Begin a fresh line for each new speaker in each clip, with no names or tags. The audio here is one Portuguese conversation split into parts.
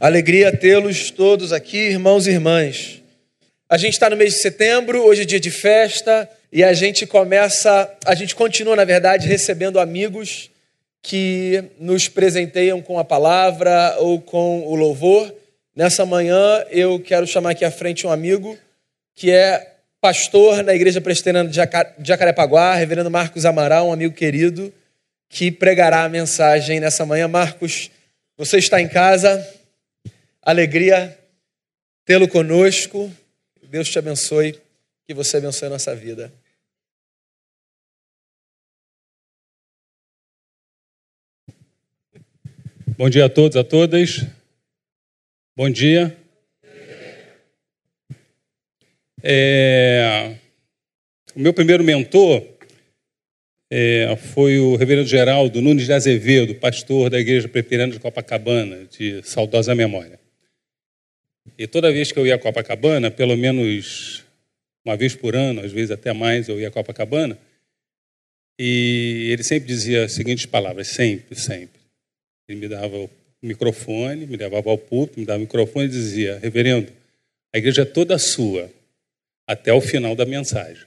Alegria tê-los todos aqui, irmãos e irmãs. A gente está no mês de setembro, hoje é dia de festa, e a gente começa, a gente continua, na verdade, recebendo amigos que nos presenteiam com a palavra ou com o louvor. Nessa manhã eu quero chamar aqui à frente um amigo que é pastor na Igreja Presbiteriana de Jacarepaguá, reverendo Marcos Amaral, um amigo querido, que pregará a mensagem nessa manhã. Marcos, você está em casa, alegria tê-lo conosco. Deus te abençoe, que você abençoe a nossa vida.
Bom dia a todos, a todas. Bom dia. É, o meu primeiro mentor é, foi o reverendo Geraldo Nunes de Azevedo, pastor da Igreja Presbiteriana de Copacabana, de saudosa memória. E toda vez que eu ia a Copacabana, pelo menos uma vez por ano, às vezes até mais, eu ia a Copacabana, e ele sempre dizia as seguintes palavras, sempre, sempre. Ele me dava o microfone, me levava ao púlpito, me dava o microfone e dizia: Reverendo, a igreja é toda sua, até o final da mensagem.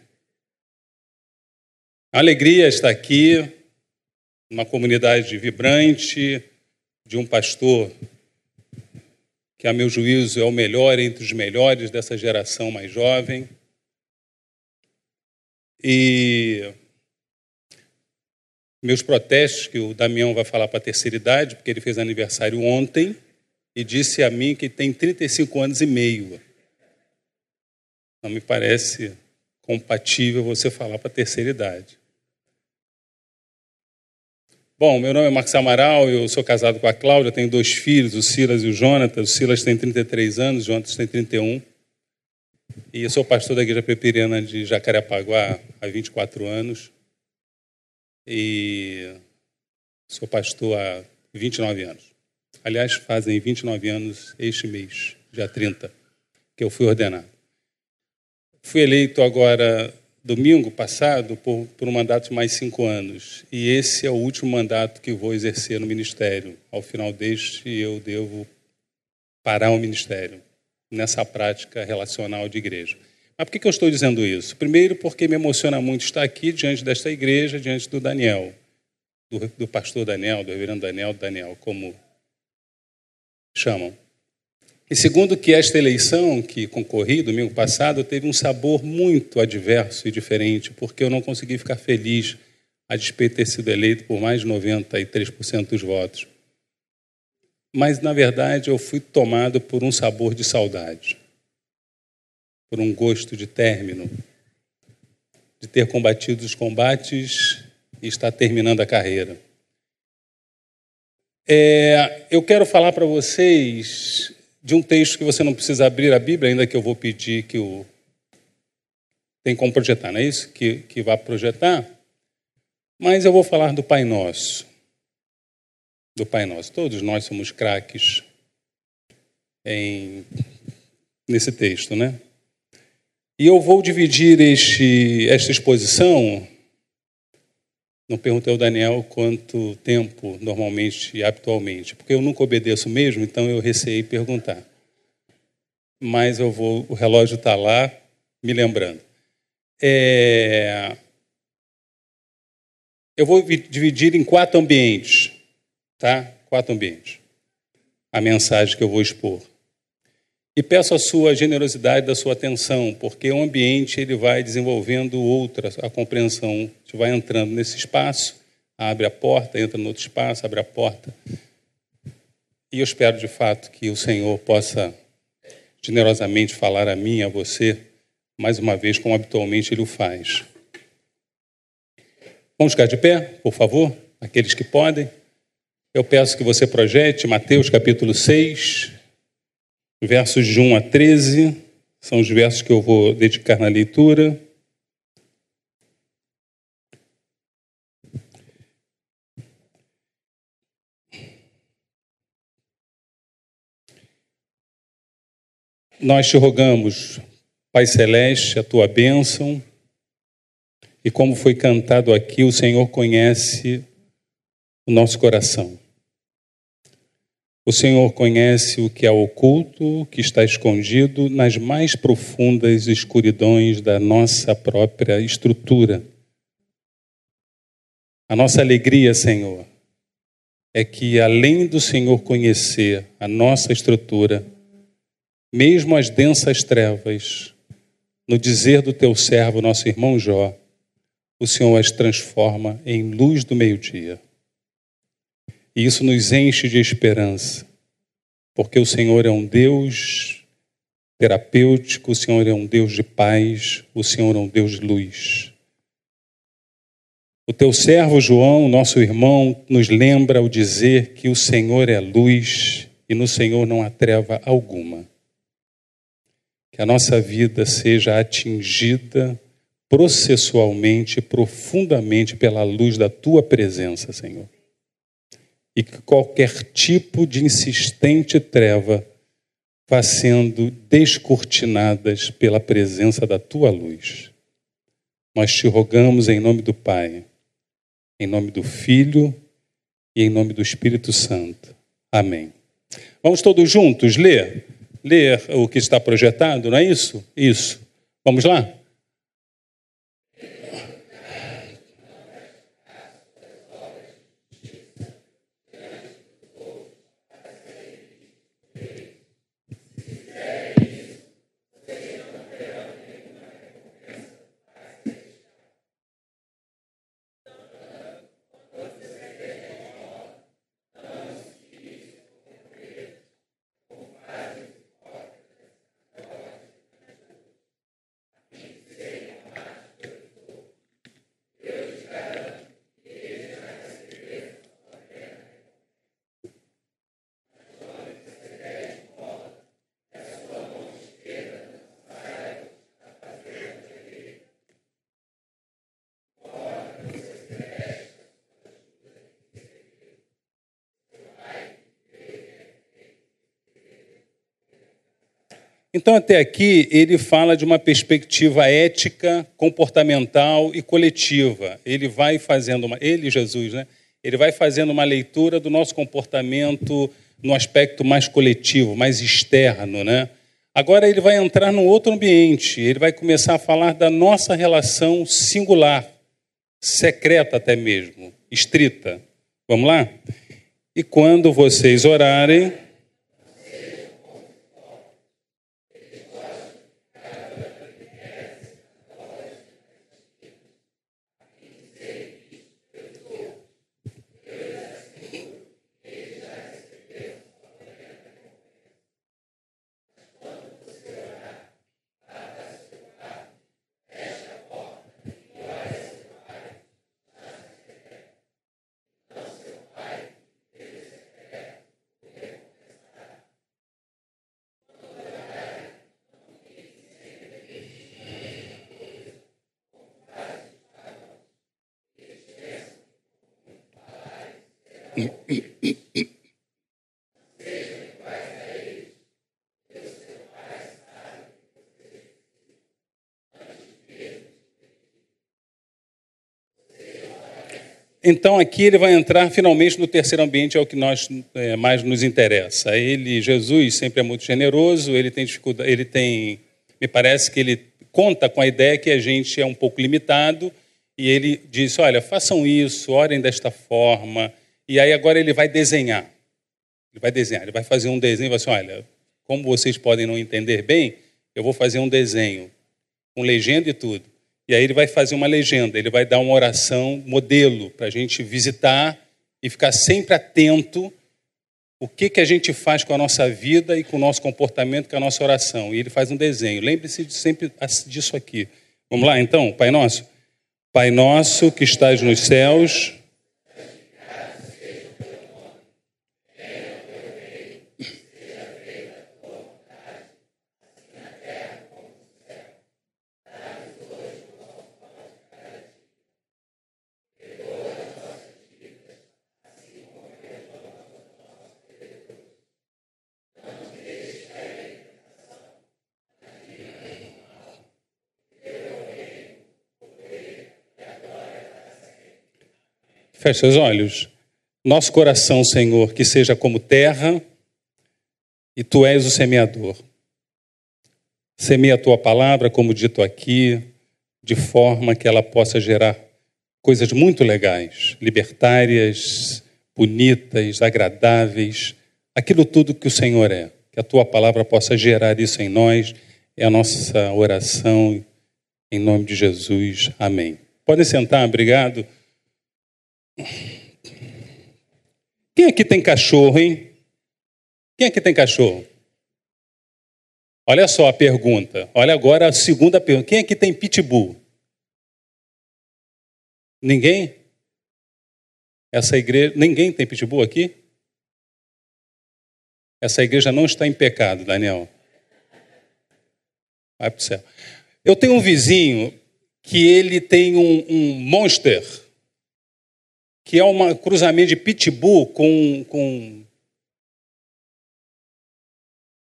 A alegria está aqui, uma comunidade vibrante, de um pastor que, a meu juízo, é o melhor entre os melhores dessa geração mais jovem. E meus protestos, que o Damião vai falar para a terceira idade, porque ele fez aniversário ontem, e disse a mim que tem 35 anos e meio. Não me parece compatível você falar para a terceira idade. Bom, meu nome é Marcos Amaral, eu sou casado com a Cláudia, tenho dois filhos, o Silas e o Jonatas. O Silas tem 33 anos, o Jonatas tem 31. E eu sou pastor da Igreja Peperiana de Jacarepaguá há 24 anos e sou pastor há 29 anos. Aliás, fazem 29 anos este mês, dia 30, que eu fui ordenado. Fui eleito agora, domingo passado, por, por um mandato de mais cinco anos. E esse é o último mandato que vou exercer no ministério. Ao final deste, eu devo parar o ministério nessa prática relacional de igreja. Mas por que eu estou dizendo isso? Primeiro, porque me emociona muito estar aqui diante desta igreja, diante do Daniel, do, do pastor Daniel, do reverendo Daniel, Daniel, como chamam. E segundo, que esta eleição que concorri domingo passado teve um sabor muito adverso e diferente, porque eu não consegui ficar feliz a despeito de ter sido eleito por mais de 93% dos votos. Mas, na verdade, eu fui tomado por um sabor de saudade por um gosto de término, de ter combatido os combates e estar terminando a carreira. É, eu quero falar para vocês de um texto que você não precisa abrir a Bíblia, ainda que eu vou pedir que o. Tem como projetar, não é isso? Que, que vá projetar. Mas eu vou falar do Pai Nosso. Do Pai Nosso. Todos nós somos craques em, nesse texto, né? E eu vou dividir este, esta exposição. Não perguntei ao Daniel quanto tempo normalmente e habitualmente, porque eu nunca obedeço mesmo, então eu receei perguntar. Mas eu vou, o relógio está lá, me lembrando. É, eu vou dividir em quatro ambientes, tá? Quatro ambientes. A mensagem que eu vou expor. E peço a sua generosidade, da sua atenção, porque o ambiente ele vai desenvolvendo outra, a compreensão. A gente vai entrando nesse espaço, abre a porta, entra no outro espaço, abre a porta. E eu espero de fato que o Senhor possa generosamente falar a mim, a você, mais uma vez, como habitualmente Ele o faz. Vamos ficar de pé, por favor, aqueles que podem. Eu peço que você projete Mateus capítulo 6, versos de 1 a 13, são os versos que eu vou dedicar na leitura. Nós te rogamos, Pai Celeste, a tua bênção, e como foi cantado aqui, o Senhor conhece o nosso coração. O Senhor conhece o que é oculto, o que está escondido nas mais profundas escuridões da nossa própria estrutura. A nossa alegria, Senhor, é que além do Senhor conhecer a nossa estrutura, mesmo as densas trevas, no dizer do teu servo, nosso irmão Jó, o Senhor as transforma em luz do meio-dia. E isso nos enche de esperança, porque o Senhor é um Deus terapêutico, o Senhor é um Deus de paz, o Senhor é um Deus de luz. O teu servo João, nosso irmão, nos lembra ao dizer que o Senhor é luz e no Senhor não há treva alguma. Que a nossa vida seja atingida processualmente, profundamente pela luz da tua presença, Senhor e que qualquer tipo de insistente treva vá sendo descortinadas pela presença da tua luz. Nós te rogamos em nome do Pai, em nome do Filho e em nome do Espírito Santo. Amém. Vamos todos juntos ler? Ler o que está projetado, não é isso? Isso. Vamos lá? Então, até aqui, ele fala de uma perspectiva ética, comportamental e coletiva. Ele vai fazendo uma. Ele, Jesus, né? Ele vai fazendo uma leitura do nosso comportamento no aspecto mais coletivo, mais externo, né? Agora ele vai entrar num outro ambiente, ele vai começar a falar da nossa relação singular, secreta até mesmo, estrita. Vamos lá? E quando vocês orarem, Então aqui ele vai entrar finalmente no terceiro ambiente, é o que nós é, mais nos interessa. Ele, Jesus, sempre é muito generoso. Ele tem dificuldade, ele tem, me parece que ele conta com a ideia que a gente é um pouco limitado e ele diz: olha, façam isso, orem desta forma. E aí agora ele vai desenhar. Ele vai desenhar, ele vai fazer um desenho vai assim: olha, como vocês podem não entender bem, eu vou fazer um desenho, com legenda e tudo. E aí ele vai fazer uma legenda, ele vai dar uma oração modelo para a gente visitar e ficar sempre atento o que, que a gente faz com a nossa vida e com o nosso comportamento, com a nossa oração. E ele faz um desenho. Lembre-se sempre disso aqui. Vamos lá, então, Pai Nosso? Pai Nosso que estás nos céus Feche os olhos. Nosso coração, Senhor, que seja como terra e tu és o semeador. Semeia a tua palavra, como dito aqui, de forma que ela possa gerar coisas muito legais, libertárias, bonitas, agradáveis, aquilo tudo que o Senhor é. Que a tua palavra possa gerar isso em nós. É a nossa oração em nome de Jesus. Amém. Podem sentar, obrigado. Quem aqui tem cachorro, hein? Quem aqui tem cachorro? Olha só a pergunta. Olha agora a segunda pergunta. Quem aqui tem pitbull? Ninguém? Essa igreja, ninguém tem pitbull aqui? Essa igreja não está em pecado, Daniel. Vai para o céu. Eu tenho um vizinho que ele tem um, um monster, que é um cruzamento de pitbull com, com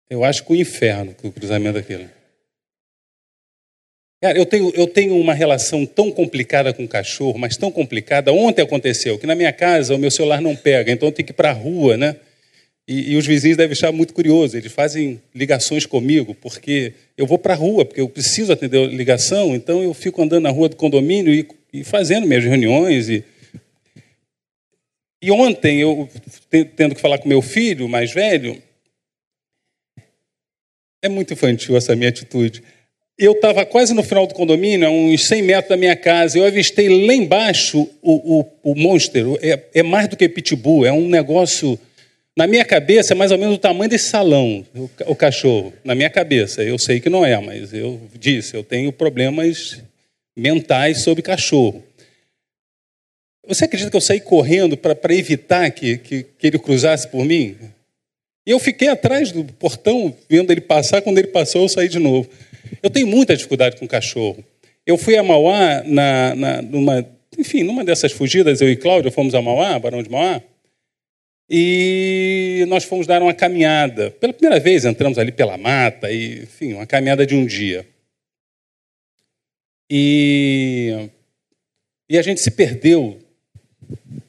eu acho que o inferno, que o cruzamento daquilo. Cara, eu tenho, eu tenho uma relação tão complicada com o cachorro, mas tão complicada. Ontem aconteceu que na minha casa o meu celular não pega, então eu tenho que ir para a rua, né? E, e, os vizinhos devem achar muito curioso. Eles fazem ligações comigo, porque eu vou para a rua, porque eu preciso atender a ligação, então eu fico andando na rua do condomínio e, e fazendo minhas reuniões. E, e ontem, eu tendo que falar com meu filho mais velho, é muito infantil essa minha atitude. Eu estava quase no final do condomínio, a uns 100 metros da minha casa. Eu avistei lá embaixo o, o, o monster. É, é, mais do que pitbull, é um negócio. Na minha cabeça, é mais ou menos o tamanho desse salão, o, o cachorro. Na minha cabeça. Eu sei que não é, mas eu disse, eu tenho problemas mentais sobre cachorro. Você acredita que eu saí correndo para evitar que, que, que ele cruzasse por mim? E eu fiquei atrás do portão, vendo ele passar. Quando ele passou, eu saí de novo. Eu tenho muita dificuldade com cachorro. Eu fui a Mauá, na, na, numa, enfim, numa dessas fugidas, eu e Cláudio fomos a Mauá, Barão de Mauá, e nós fomos dar uma caminhada. Pela primeira vez entramos ali pela mata, e, enfim, uma caminhada de um dia. E, e a gente se perdeu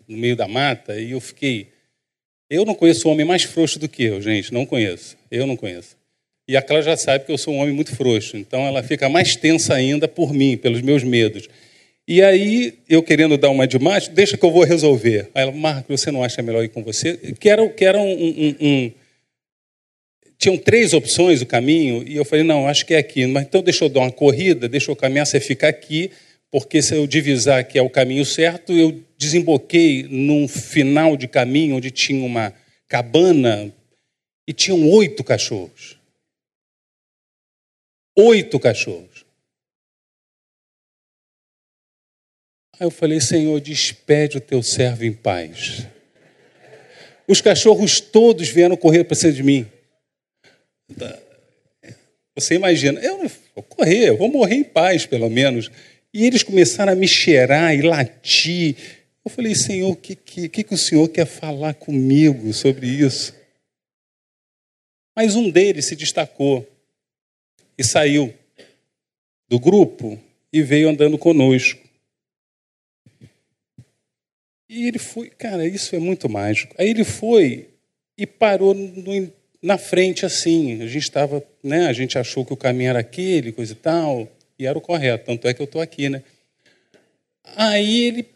no meio da mata, e eu fiquei eu não conheço um homem mais frouxo do que eu, gente, não conheço. Eu não conheço. E a já sabe que eu sou um homem muito frouxo, então ela fica mais tensa ainda por mim, pelos meus medos. E aí, eu querendo dar uma de macho, deixa que eu vou resolver. Aí ela, Marco, você não acha melhor ir com você? Que era, que era um, um, um, Tinham três opções o caminho, e eu falei, não, acho que é aqui. Mas então deixa eu dar uma corrida, deixa eu caminhar, você fica aqui, porque se eu divisar que é o caminho certo, eu desemboquei num final de caminho onde tinha uma cabana e tinham oito cachorros. Oito cachorros. Aí eu falei, Senhor, despede o teu servo em paz. Os cachorros todos vieram correr para cima de mim. Você imagina, eu vou correr, eu vou morrer em paz, pelo menos. E eles começaram a me cheirar e latir. Eu falei, Senhor, o que, que, que o Senhor quer falar comigo sobre isso? Mas um deles se destacou e saiu do grupo e veio andando conosco. E ele foi, cara, isso é muito mágico. Aí ele foi e parou no, na frente assim. A gente estava, né? A gente achou que o caminho era aquele, coisa e tal. E era o correto, tanto é que eu estou aqui, né? Aí ele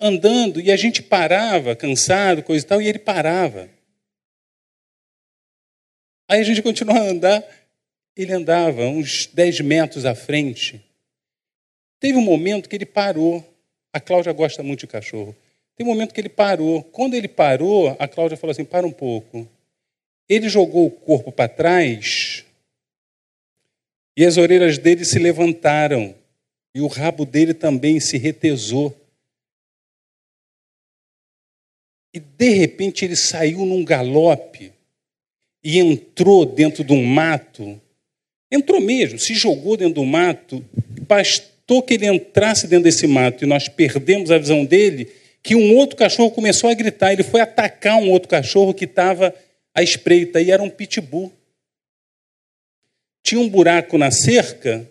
andando, e a gente parava, cansado, coisa e tal, e ele parava. Aí a gente continuava a andar, ele andava uns 10 metros à frente. Teve um momento que ele parou. A Cláudia gosta muito de cachorro. Tem um momento que ele parou. Quando ele parou, a Cláudia falou assim: para um pouco. Ele jogou o corpo para trás e as orelhas dele se levantaram, e o rabo dele também se retesou. E de repente ele saiu num galope e entrou dentro de um mato. Entrou mesmo, se jogou dentro do mato, bastou que ele entrasse dentro desse mato e nós perdemos a visão dele, que um outro cachorro começou a gritar. Ele foi atacar um outro cachorro que estava à espreita e era um pitbull tinha um buraco na cerca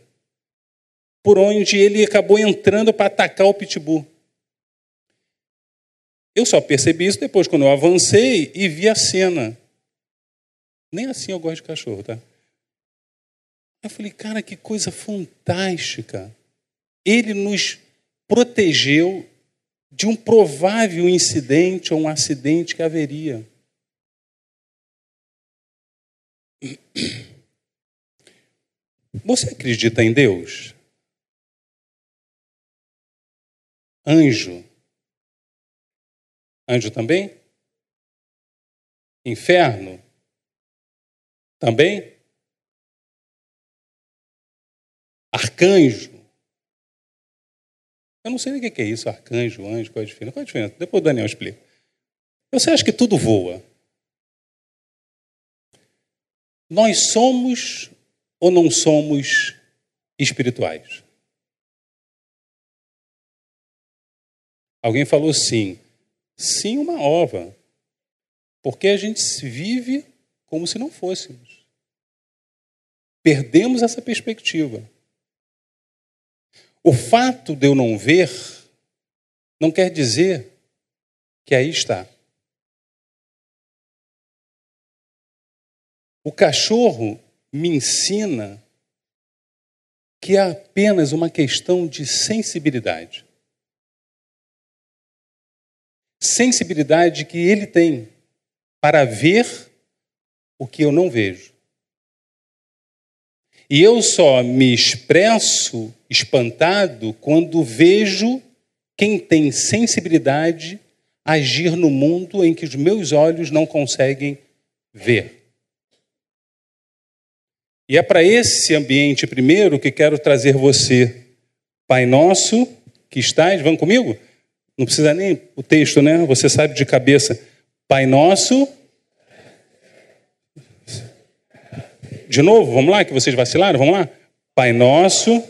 por onde ele acabou entrando para atacar o pitbull. Eu só percebi isso depois, quando eu avancei e vi a cena. Nem assim eu gosto de cachorro, tá? Eu falei, cara, que coisa fantástica. Ele nos protegeu de um provável incidente ou um acidente que haveria. Você acredita em Deus? Anjo. Anjo também? Inferno? Também? Arcanjo? Eu não sei nem o que é isso, arcanjo, anjo, qual é a diferença? Qual é a diferença? Depois o Daniel explica. Você acha que tudo voa? Nós somos ou não somos espirituais? Alguém falou sim. Sim, uma ova. Porque a gente vive como se não fôssemos. Perdemos essa perspectiva. O fato de eu não ver não quer dizer que aí está. O cachorro me ensina que é apenas uma questão de sensibilidade. Sensibilidade que ele tem para ver o que eu não vejo. E eu só me expresso espantado quando vejo quem tem sensibilidade agir no mundo em que os meus olhos não conseguem ver. E é para esse ambiente primeiro que quero trazer você. Pai nosso que estás, vão comigo? Não precisa nem o texto, né? Você sabe de cabeça. Pai nosso De novo, vamos lá, que vocês vacilaram, vamos lá? Pai nosso.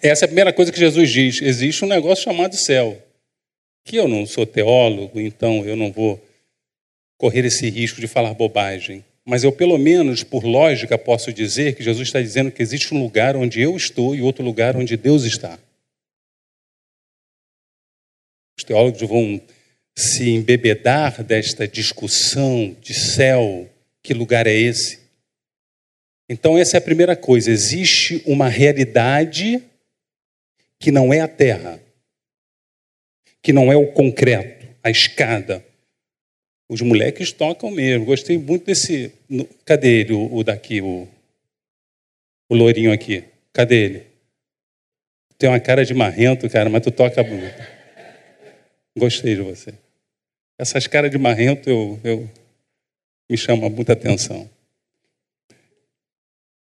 Essa é a primeira coisa que Jesus diz. Existe um negócio chamado céu. Que eu não sou teólogo, então eu não vou correr esse risco de falar bobagem. Mas eu, pelo menos, por lógica, posso dizer que Jesus está dizendo que existe um lugar onde eu estou e outro lugar onde Deus está. Os teólogos vão se embebedar desta discussão de céu, que lugar é esse? Então, essa é a primeira coisa. Existe uma realidade que não é a terra, que não é o concreto, a escada. Os moleques tocam mesmo. Gostei muito desse. Cadê ele, o, o daqui, o, o lourinho aqui? Cadê ele? Tem uma cara de marrento, cara, mas tu toca bonito. Gostei de você. Essas caras de marrento eu, eu me chama muita atenção.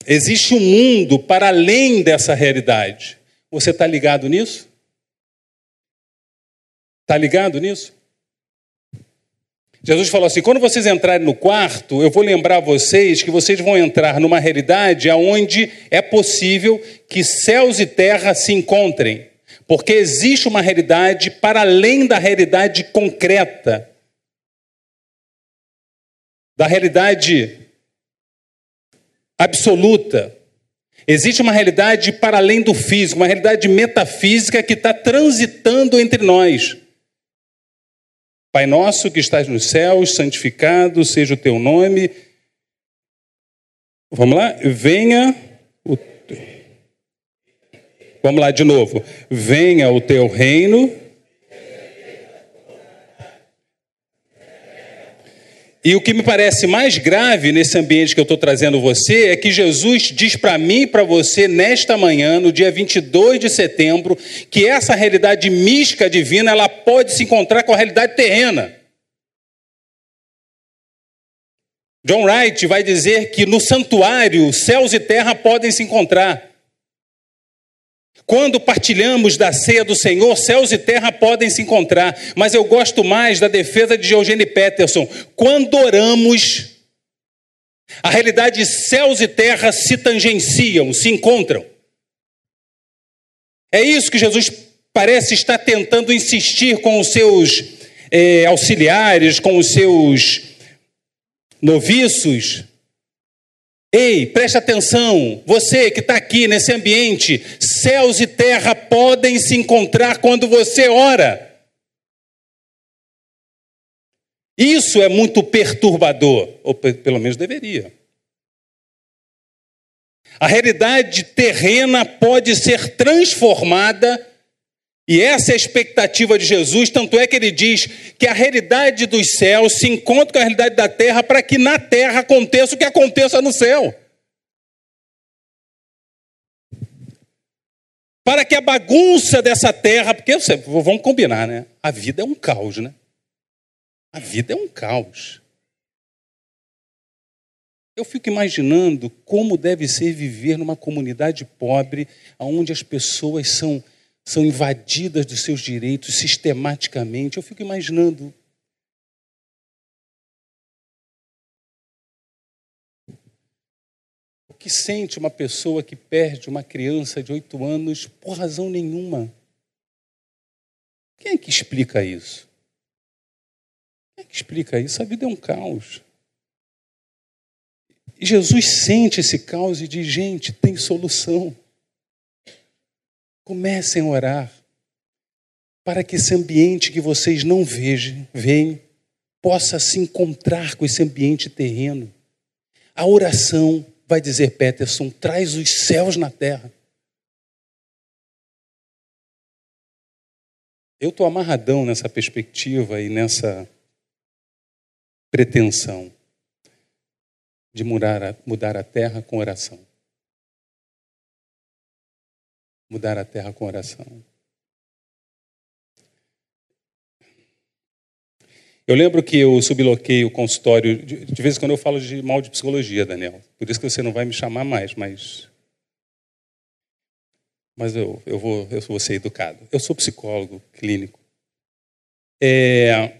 Existe um mundo para além dessa realidade. Você está ligado nisso? Está ligado nisso? Jesus falou assim: quando vocês entrarem no quarto, eu vou lembrar vocês que vocês vão entrar numa realidade onde é possível que céus e terra se encontrem. Porque existe uma realidade para além da realidade concreta, da realidade absoluta. Existe uma realidade para além do físico, uma realidade metafísica que está transitando entre nós. Pai nosso que estás nos céus, santificado seja o teu nome. Vamos lá? Venha o Vamos lá de novo. Venha o teu reino. E o que me parece mais grave nesse ambiente que eu estou trazendo você é que Jesus diz para mim e para você nesta manhã, no dia 22 de setembro, que essa realidade mística divina ela pode se encontrar com a realidade terrena. John Wright vai dizer que no santuário céus e terra podem se encontrar. Quando partilhamos da ceia do Senhor, céus e terra podem se encontrar, mas eu gosto mais da defesa de Eugênio Peterson. Quando oramos, a realidade de céus e terra se tangenciam, se encontram. É isso que Jesus parece estar tentando insistir com os seus é, auxiliares, com os seus noviços. Ei, preste atenção, você que está aqui nesse ambiente, céus e terra podem se encontrar quando você ora. Isso é muito perturbador, ou pelo menos deveria. A realidade terrena pode ser transformada, e essa é a expectativa de Jesus, tanto é que ele diz que a realidade dos céus se encontra com a realidade da terra para que na terra aconteça o que aconteça no céu. Para que a bagunça dessa terra, porque vamos combinar, né? A vida é um caos, né? A vida é um caos. Eu fico imaginando como deve ser viver numa comunidade pobre, onde as pessoas são, são invadidas dos seus direitos sistematicamente. Eu fico imaginando. O que sente uma pessoa que perde uma criança de oito anos por razão nenhuma? Quem é que explica isso? Quem é que explica isso? A vida é um caos. E Jesus sente esse caos e diz: gente, tem solução. Comecem a orar para que esse ambiente que vocês não vejam, veem, possa se encontrar com esse ambiente terreno. A oração, vai dizer Peterson, traz os céus na terra. Eu estou amarradão nessa perspectiva e nessa pretensão de mudar a, mudar a terra com oração. Mudar a terra com oração. Eu lembro que eu subloquei o consultório, de, vez em quando eu falo de mal de psicologia, Daniel. Por isso que você não vai me chamar mais, mas. Mas eu, eu, vou, eu vou ser educado. Eu sou psicólogo clínico. É,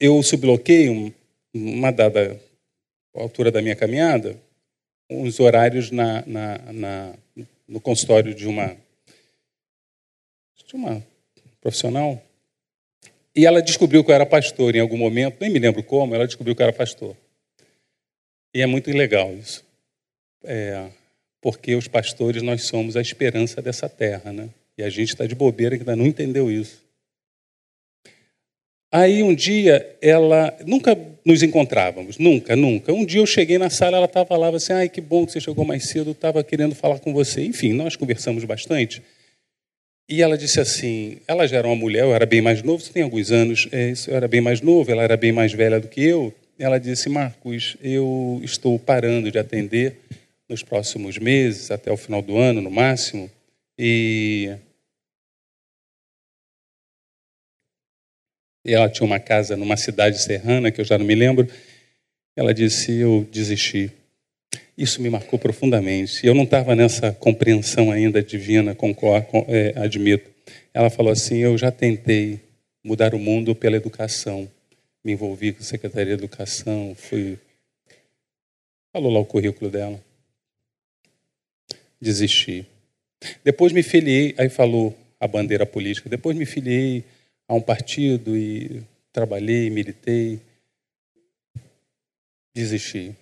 eu subloquei um, uma dada altura da minha caminhada, uns horários na, na, na, no consultório de uma, de uma profissional. E ela descobriu que eu era pastor em algum momento, nem me lembro como, ela descobriu que eu era pastor. E é muito legal isso. É, porque os pastores, nós somos a esperança dessa terra, né? E a gente está de bobeira que ainda não entendeu isso. Aí um dia ela, nunca nos encontrávamos, nunca, nunca. Um dia eu cheguei na sala, ela estava lá, assim, ai que bom que você chegou mais cedo, estava querendo falar com você. Enfim, nós conversamos bastante. E ela disse assim, ela já era uma mulher, eu era bem mais novo, você tem alguns anos, é, eu era bem mais novo, ela era bem mais velha do que eu. Ela disse, Marcos, eu estou parando de atender nos próximos meses, até o final do ano, no máximo, e E ela tinha uma casa numa cidade serrana, que eu já não me lembro. Ela disse: Eu desisti. Isso me marcou profundamente. Eu não estava nessa compreensão ainda divina, concordo, é, admito. Ela falou assim: Eu já tentei mudar o mundo pela educação. Me envolvi com a Secretaria de Educação, fui. Falou lá o currículo dela. Desisti. Depois me filiei, aí falou a bandeira política. Depois me filiei a um partido e trabalhei, militei, desisti.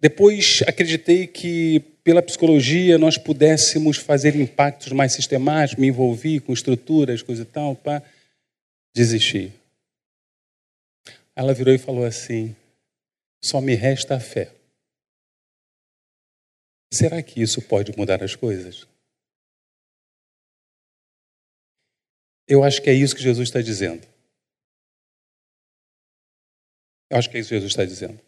Depois acreditei que pela psicologia nós pudéssemos fazer impactos mais sistemáticos, me envolvi com estruturas, coisa e tal, pá, desisti. Ela virou e falou assim: só me resta a fé. Será que isso pode mudar as coisas? Eu acho que é isso que Jesus está dizendo. Eu acho que é isso que Jesus está dizendo.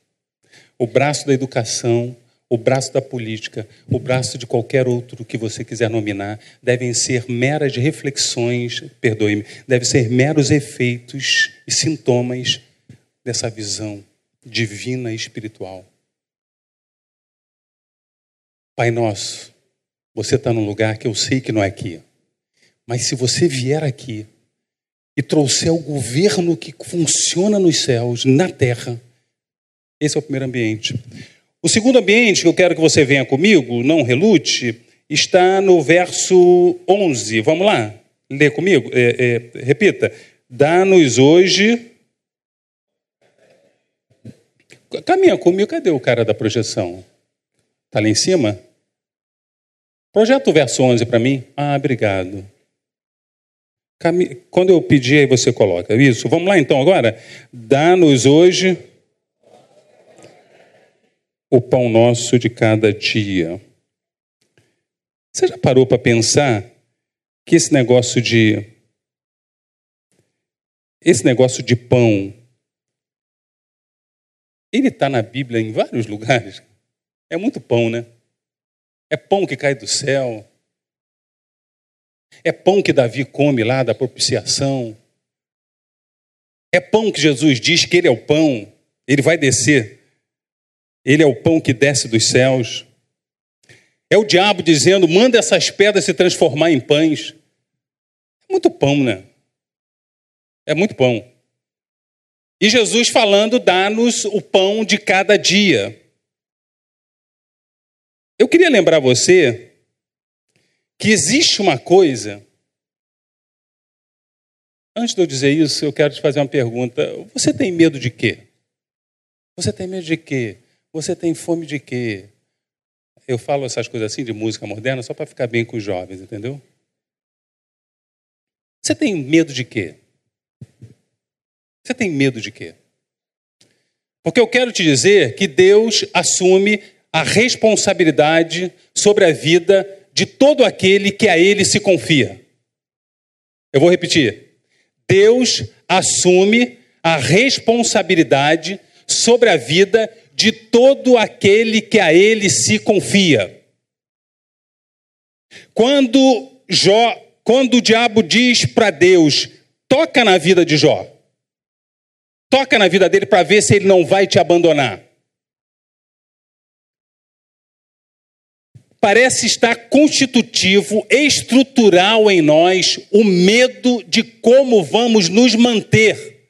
O braço da educação, o braço da política, o braço de qualquer outro que você quiser nominar, devem ser meras reflexões, perdoe-me, devem ser meros efeitos e sintomas dessa visão divina e espiritual. Pai nosso, você está num lugar que eu sei que não é aqui. Mas se você vier aqui e trouxer o governo que funciona nos céus, na terra, esse é o primeiro ambiente. O segundo ambiente que eu quero que você venha comigo, não relute, está no verso 11. Vamos lá? Lê comigo? É, é, repita. Dá-nos hoje. Caminha comigo, cadê o cara da projeção? Está lá em cima? Projeta o verso 11 para mim. Ah, obrigado. Quando eu pedir, aí você coloca. Isso. Vamos lá então agora? Dá-nos hoje o pão nosso de cada dia. Você já parou para pensar que esse negócio de esse negócio de pão ele está na Bíblia em vários lugares. É muito pão, né? É pão que cai do céu. É pão que Davi come lá da propiciação. É pão que Jesus diz que ele é o pão, ele vai descer. Ele é o pão que desce dos céus. É o diabo dizendo: manda essas pedras se transformar em pães. É muito pão, né? É muito pão. E Jesus falando, dá-nos o pão de cada dia. Eu queria lembrar você que existe uma coisa. Antes de eu dizer isso, eu quero te fazer uma pergunta. Você tem medo de quê? Você tem medo de quê? Você tem fome de quê? Eu falo essas coisas assim de música moderna só para ficar bem com os jovens, entendeu? Você tem medo de quê? Você tem medo de quê? Porque eu quero te dizer que Deus assume a responsabilidade sobre a vida de todo aquele que a Ele se confia. Eu vou repetir. Deus assume a responsabilidade sobre a vida de todo aquele que a Ele se confia. Quando Jó, quando o diabo diz para Deus, toca na vida de Jó, Toca na vida dele para ver se ele não vai te abandonar. Parece estar constitutivo, estrutural em nós o medo de como vamos nos manter.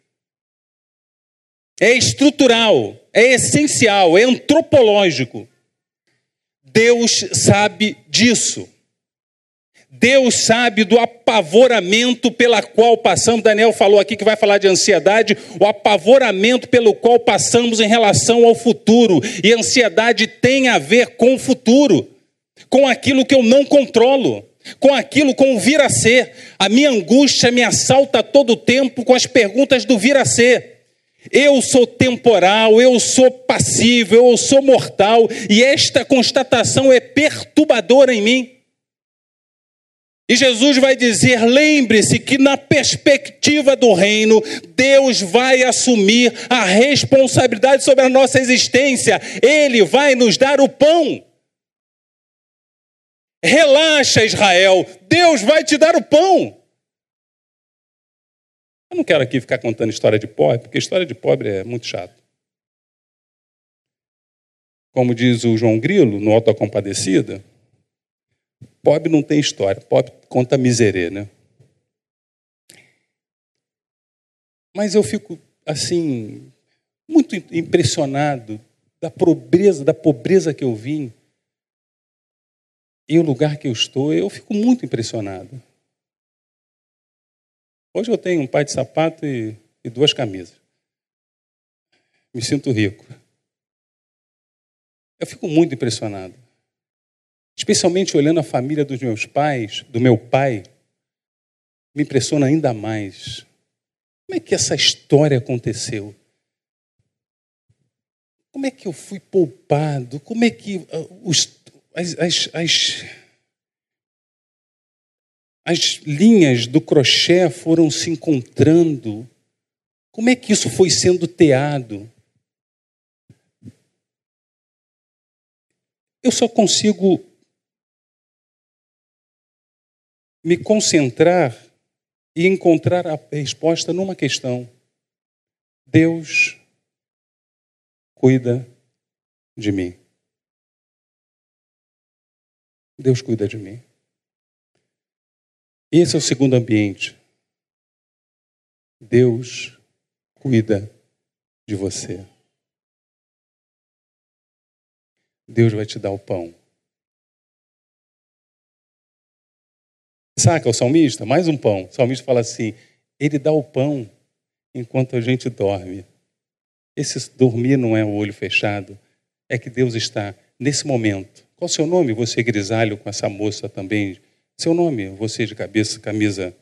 É estrutural, é essencial, é antropológico. Deus sabe disso. Deus sabe do apavoramento pela qual passamos. Daniel falou aqui que vai falar de ansiedade, o apavoramento pelo qual passamos em relação ao futuro. E ansiedade tem a ver com o futuro, com aquilo que eu não controlo, com aquilo com o vir a ser. A minha angústia me assalta todo o tempo com as perguntas do vir a ser. Eu sou temporal, eu sou passível, eu sou mortal, e esta constatação é perturbadora em mim. E Jesus vai dizer: lembre-se que na perspectiva do reino, Deus vai assumir a responsabilidade sobre a nossa existência, Ele vai nos dar o pão. Relaxa, Israel, Deus vai te dar o pão. Eu não quero aqui ficar contando história de pobre, porque história de pobre é muito chato. Como diz o João Grilo, no Auto Compadecida, Pobre não tem história, pobre conta miserê, né? Mas eu fico, assim, muito impressionado da pobreza, da pobreza que eu vim e o lugar que eu estou, eu fico muito impressionado. Hoje eu tenho um pai de sapato e, e duas camisas. Me sinto rico. Eu fico muito impressionado. Especialmente olhando a família dos meus pais, do meu pai, me impressiona ainda mais. Como é que essa história aconteceu? Como é que eu fui poupado? Como é que uh, os, as, as, as, as linhas do crochê foram se encontrando? Como é que isso foi sendo teado? Eu só consigo me concentrar e encontrar a resposta numa questão. Deus cuida de mim. Deus cuida de mim. Esse é o segundo ambiente. Deus cuida de você. Deus vai te dar o pão. Saca o salmista? Mais um pão. O salmista fala assim: ele dá o pão enquanto a gente dorme. Esse dormir não é o olho fechado, é que Deus está nesse momento. Qual o seu nome? Você grisalho com essa moça também. Seu nome, você de cabeça, camisa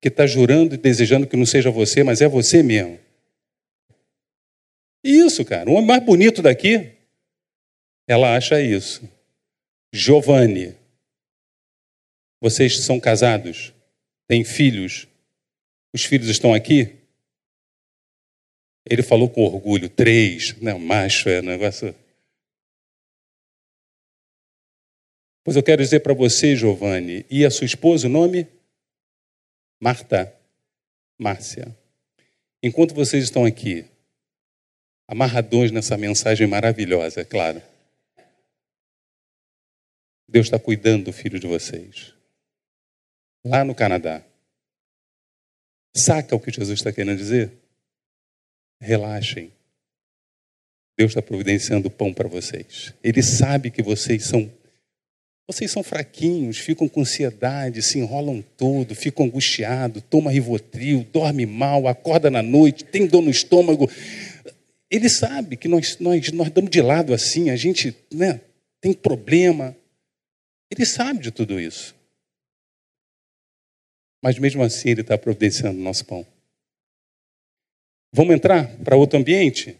que está jurando e desejando que não seja você, mas é você mesmo. Isso, cara. O homem mais bonito daqui, ela acha isso. Giovanni, vocês são casados, têm filhos, os filhos estão aqui? Ele falou com orgulho, três, não, macho é negócio. Pois eu quero dizer para você, Giovanni, e a sua esposa, o nome? Marta, Márcia. Enquanto vocês estão aqui, amarradões nessa mensagem maravilhosa, é claro. Deus está cuidando do filho de vocês. Lá no Canadá. Saca o que Jesus está querendo dizer? Relaxem. Deus está providenciando pão para vocês. Ele sabe que vocês são vocês são fraquinhos, ficam com ansiedade, se enrolam todo, ficam angustiados, toma rivotril, dorme mal, acorda na noite, tem dor no estômago. Ele sabe que nós, nós, nós damos de lado assim, a gente né, tem problema. Ele sabe de tudo isso. Mas mesmo assim ele está providenciando o nosso pão. Vamos entrar para outro ambiente?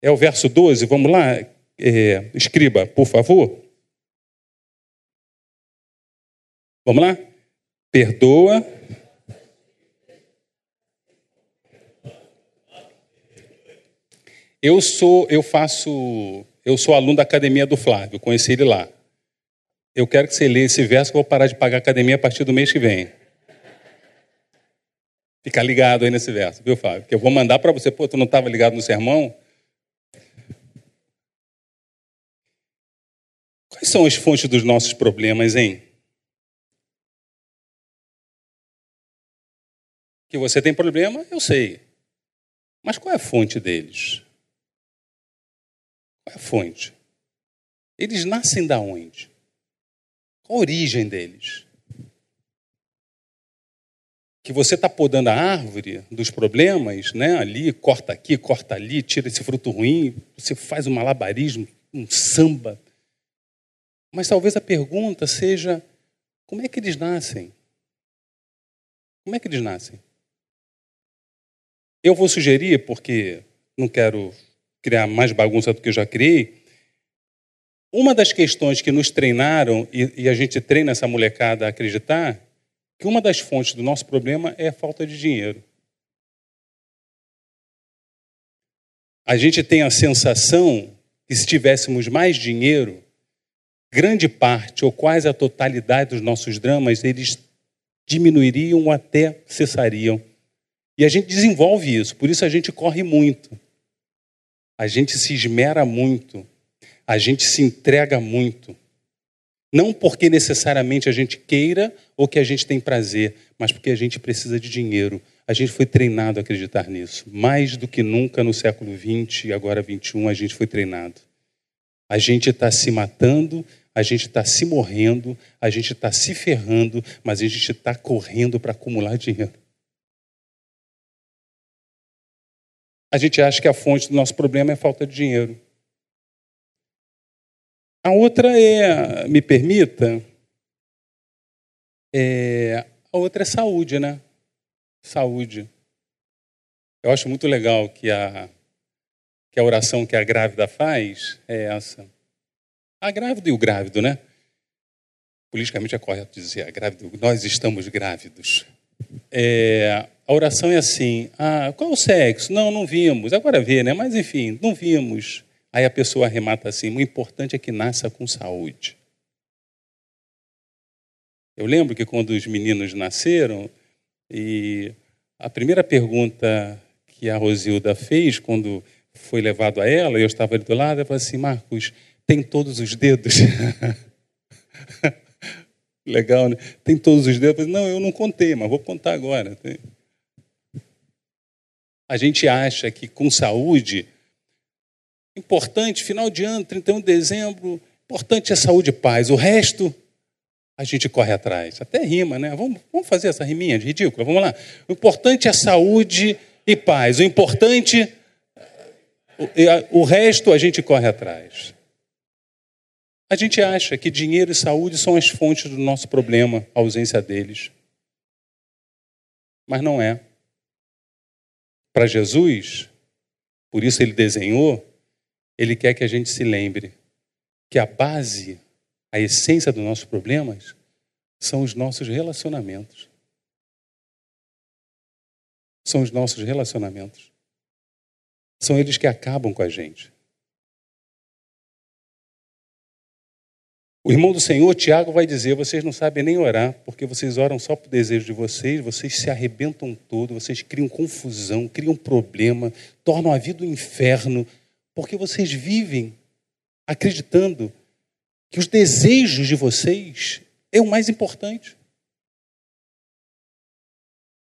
É o verso 12, vamos lá? É, escriba, por favor. Vamos lá? Perdoa. Eu sou, eu faço, eu sou aluno da academia do Flávio, conheci ele lá. Eu quero que você leia esse verso que eu vou parar de pagar academia a partir do mês que vem. Fica ligado aí nesse verso, viu, Fábio? Que eu vou mandar para você. Pô, tu não estava ligado no sermão? Quais são as fontes dos nossos problemas, hein? Que você tem problema, eu sei. Mas qual é a fonte deles? Qual é a fonte? Eles nascem da onde? Qual a origem deles? Que você está podando a árvore dos problemas, né? Ali, corta aqui, corta ali, tira esse fruto ruim, você faz um malabarismo, um samba. Mas talvez a pergunta seja: como é que eles nascem? Como é que eles nascem? Eu vou sugerir, porque não quero criar mais bagunça do que eu já criei, uma das questões que nos treinaram, e, e, a gente treina essa molecada a acreditar, que uma das fontes do nosso problema é a falta de dinheiro. A gente tem a sensação que se tivéssemos mais dinheiro, grande parte ou quase a totalidade dos nossos dramas, eles diminuiriam ou até cessariam. E a gente desenvolve isso, por isso a gente corre muito. A gente se esmera muito. A gente se entrega muito. Não porque necessariamente a gente queira ou que a gente tem prazer, mas porque a gente precisa de dinheiro. A gente foi treinado a acreditar nisso. Mais do que nunca no século XX e agora XXI, a gente foi treinado. A gente está se matando, a gente está se morrendo, a gente está se ferrando, mas a gente está correndo para acumular dinheiro. A gente acha que a fonte do nosso problema é falta de dinheiro. A outra é, me permita, é, a outra é saúde, né? Saúde. Eu acho muito legal que a, que a oração que a grávida faz é essa. A grávida e o grávido, né? Politicamente é correto dizer a grávida, nós estamos grávidos. É, a oração é assim: ah, qual o sexo? Não, não vimos. Agora vê, né? Mas enfim, não vimos. Aí a pessoa arremata assim: o importante é que nasça com saúde. Eu lembro que quando os meninos nasceram, e a primeira pergunta que a Rosilda fez quando foi levado a ela, eu estava ali do lado, ela falou assim: Marcos, tem todos os dedos? Legal, né? Tem todos os dedos? Não, eu não contei, mas vou contar agora. A gente acha que com saúde, importante, final de ano, 31 de dezembro, importante é saúde e paz. O resto, a gente corre atrás. Até rima, né? Vamos, vamos fazer essa riminha de ridícula? Vamos lá. O importante é saúde e paz. O importante, o, o resto, a gente corre atrás. A gente acha que dinheiro e saúde são as fontes do nosso problema, a ausência deles. mas não é. Para Jesus, por isso ele desenhou, ele quer que a gente se lembre que a base, a essência dos nossos problemas são os nossos relacionamentos. São os nossos relacionamentos. São eles que acabam com a gente. O irmão do Senhor, Tiago, vai dizer: vocês não sabem nem orar, porque vocês oram só por desejo de vocês, vocês se arrebentam todo, vocês criam confusão, criam problema, tornam a vida um inferno, porque vocês vivem acreditando que os desejos de vocês é o mais importante.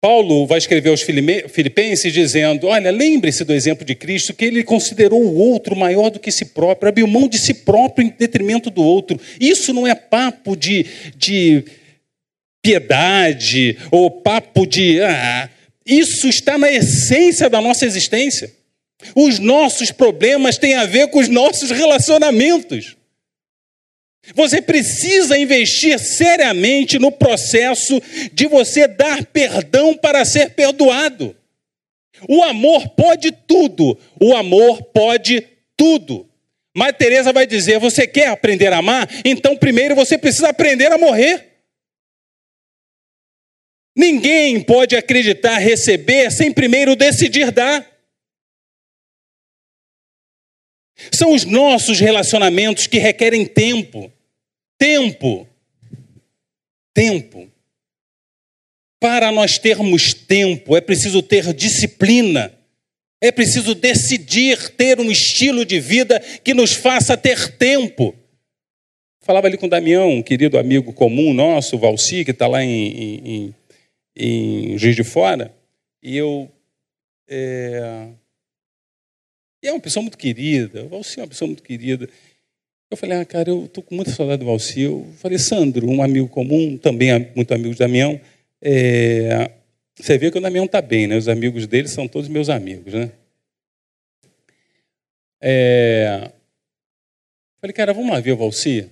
Paulo vai escrever aos Filipenses dizendo: Olha, lembre-se do exemplo de Cristo, que ele considerou o outro maior do que si próprio, abriu mão de si próprio em detrimento do outro. Isso não é papo de, de piedade ou papo de. Ah, isso está na essência da nossa existência. Os nossos problemas têm a ver com os nossos relacionamentos. Você precisa investir seriamente no processo de você dar perdão para ser perdoado. O amor pode tudo. O amor pode tudo. Mas Teresa vai dizer: você quer aprender a amar? Então primeiro você precisa aprender a morrer. Ninguém pode acreditar receber sem primeiro decidir dar. São os nossos relacionamentos que requerem tempo. Tempo. Tempo. Para nós termos tempo, é preciso ter disciplina. É preciso decidir ter um estilo de vida que nos faça ter tempo. Falava ali com o Damião, um querido amigo comum nosso, o Valci, que está lá em, em, em Juiz de Fora, e eu. É, e é uma pessoa muito querida, o Valci é uma pessoa muito querida. Eu falei, ah, cara, eu estou com muita saudade do Valci. Eu falei, Sandro, um amigo comum, também muito amigo de Damião. É... Você vê que o Damião está bem, né? Os amigos dele são todos meus amigos, né? É... Falei, cara, vamos lá ver o Valci?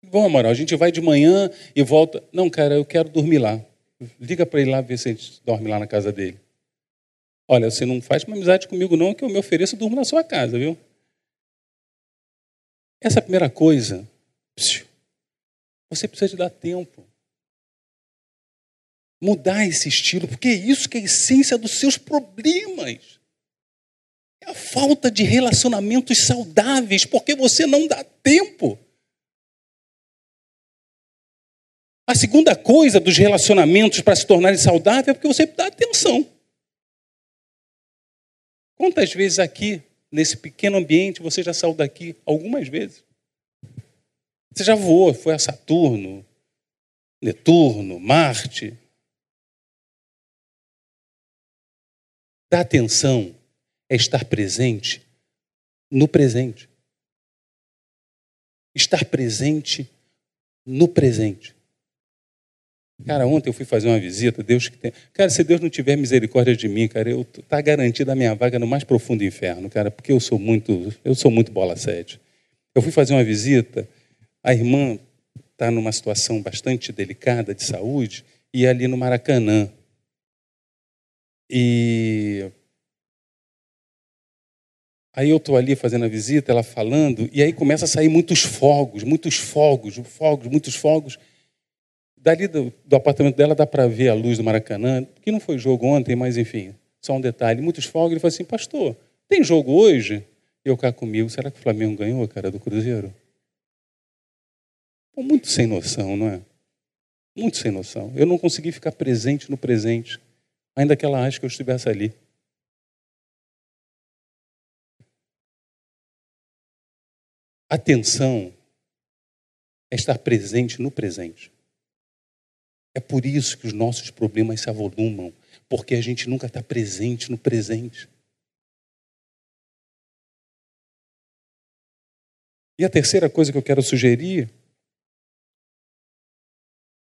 Vamos, Amaral, a gente vai de manhã e volta. Não, cara, eu quero dormir lá. Liga para ele lá ver se a gente dorme lá na casa dele. Olha, você não faz uma amizade comigo, não, que eu me ofereço e durmo na sua casa, viu? Essa é primeira coisa. Você precisa de dar tempo. Mudar esse estilo, porque é isso que é a essência dos seus problemas. É a falta de relacionamentos saudáveis, porque você não dá tempo. A segunda coisa dos relacionamentos para se tornarem saudáveis é porque você dá atenção. Quantas vezes aqui, nesse pequeno ambiente, você já saiu daqui algumas vezes? Você já voou, foi a Saturno, Netuno, Marte. Dar atenção é estar presente no presente. Estar presente no presente. Cara, ontem eu fui fazer uma visita, Deus que tem. Cara, se Deus não tiver misericórdia de mim, cara, eu tá garantida a minha vaga no mais profundo inferno, cara, porque eu sou muito, eu sou muito bola sete. Eu fui fazer uma visita, a irmã está numa situação bastante delicada de saúde e é ali no Maracanã. E Aí eu estou ali fazendo a visita, ela falando, e aí começa a sair muitos fogos, muitos fogos, fogos, muitos fogos. Dali do, do apartamento dela dá para ver a luz do Maracanã, que não foi jogo ontem, mas enfim, só um detalhe. Muitos fogos. Ele falou assim: Pastor, tem jogo hoje? E eu cá comigo: Será que o Flamengo ganhou, cara, do Cruzeiro? Pô, muito sem noção, não é? Muito sem noção. Eu não consegui ficar presente no presente, ainda que ela ache que eu estivesse ali. Atenção é estar presente no presente. É por isso que os nossos problemas se avolumam, porque a gente nunca está presente no presente. E a terceira coisa que eu quero sugerir,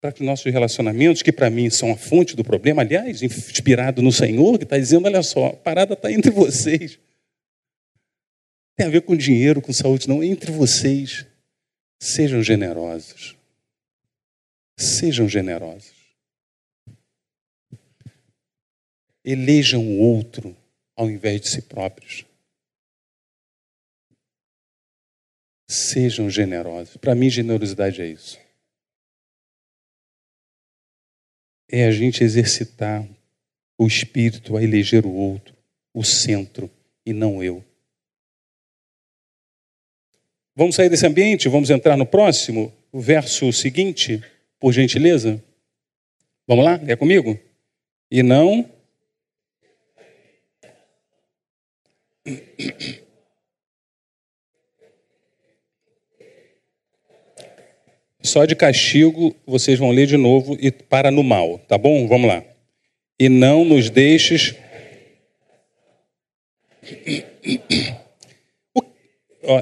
para que nossos relacionamentos, que para mim são a fonte do problema, aliás, inspirado no Senhor, que está dizendo: olha só, a parada está entre vocês. Tem a ver com dinheiro, com saúde, não, entre vocês. Sejam generosos. Sejam generosos. elejam o outro ao invés de si próprios. Sejam generosos. Para mim, generosidade é isso. É a gente exercitar o espírito a eleger o outro, o centro, e não eu. Vamos sair desse ambiente? Vamos entrar no próximo? O verso seguinte, por gentileza? Vamos lá? É comigo? E não. Só de castigo vocês vão ler de novo e para no mal, tá bom? Vamos lá. E não nos deixes.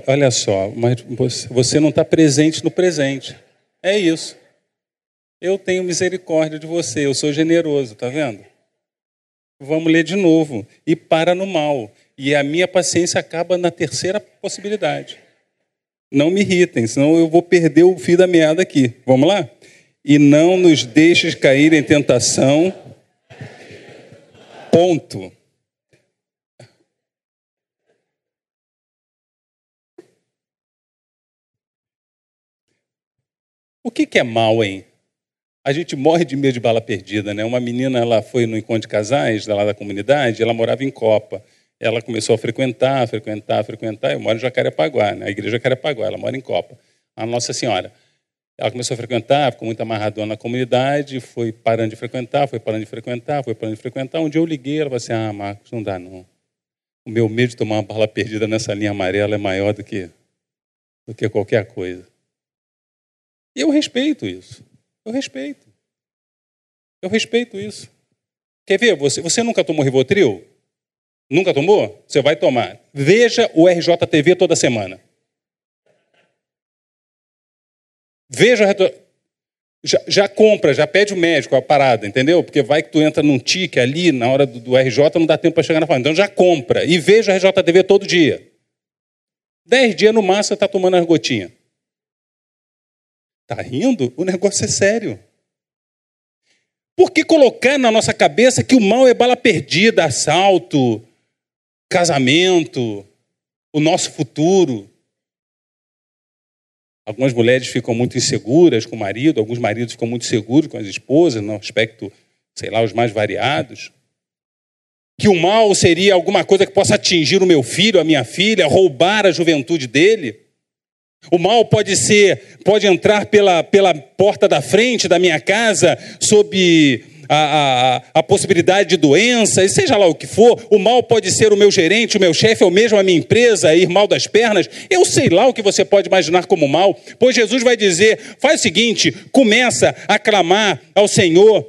Olha só, mas você não está presente no presente. É isso. Eu tenho misericórdia de você, eu sou generoso, tá vendo? Vamos ler de novo. E para no mal. E a minha paciência acaba na terceira possibilidade. Não me irritem, senão eu vou perder o fio da meada aqui. Vamos lá? E não nos deixes cair em tentação. Ponto. O que, que é mal, hein? A gente morre de medo de bala perdida, né? Uma menina, ela foi no encontro de casais lá da comunidade, ela morava em Copa. Ela começou a frequentar, frequentar, frequentar. Eu moro em Jacarepaguá, né? a igreja Jacarepaguá, ela mora em Copa. A Nossa Senhora. Ela começou a frequentar, ficou muito amarradona na comunidade, foi parando de frequentar, foi parando de frequentar, foi parando de frequentar. Um dia eu liguei, ela falou assim: Ah, Marcos, não dá não. O meu medo de tomar uma bala perdida nessa linha amarela é maior do que, do que qualquer coisa. E eu respeito isso. Eu respeito. Eu respeito isso. Quer ver? Você, você nunca tomou Rivotril? Nunca tomou? Você vai tomar. Veja o RJTV toda semana. Veja já, já, compra, já pede o médico a parada, entendeu? Porque vai que tu entra num tique ali, na hora do, do RJ, não dá tempo para chegar na farmácia. Então já compra. E veja a RJTV todo dia. Dez dias no máximo você está tomando as gotinhas. Está rindo? O negócio é sério. Por que colocar na nossa cabeça que o mal é bala perdida, assalto, casamento, o nosso futuro? Algumas mulheres ficam muito inseguras com o marido, alguns maridos ficam muito seguros com as esposas, no aspecto, sei lá, os mais variados. Que o mal seria alguma coisa que possa atingir o meu filho, a minha filha, roubar a juventude dele. O mal pode ser, pode entrar pela, pela porta da frente da minha casa, sob a, a, a, possibilidade de doença, e seja lá o que for. O mal pode ser o meu gerente, o meu chefe, ou mesmo a minha empresa, ir mal das pernas. Eu sei lá o que você pode imaginar como mal, pois Jesus vai dizer: faz o seguinte, começa a clamar ao Senhor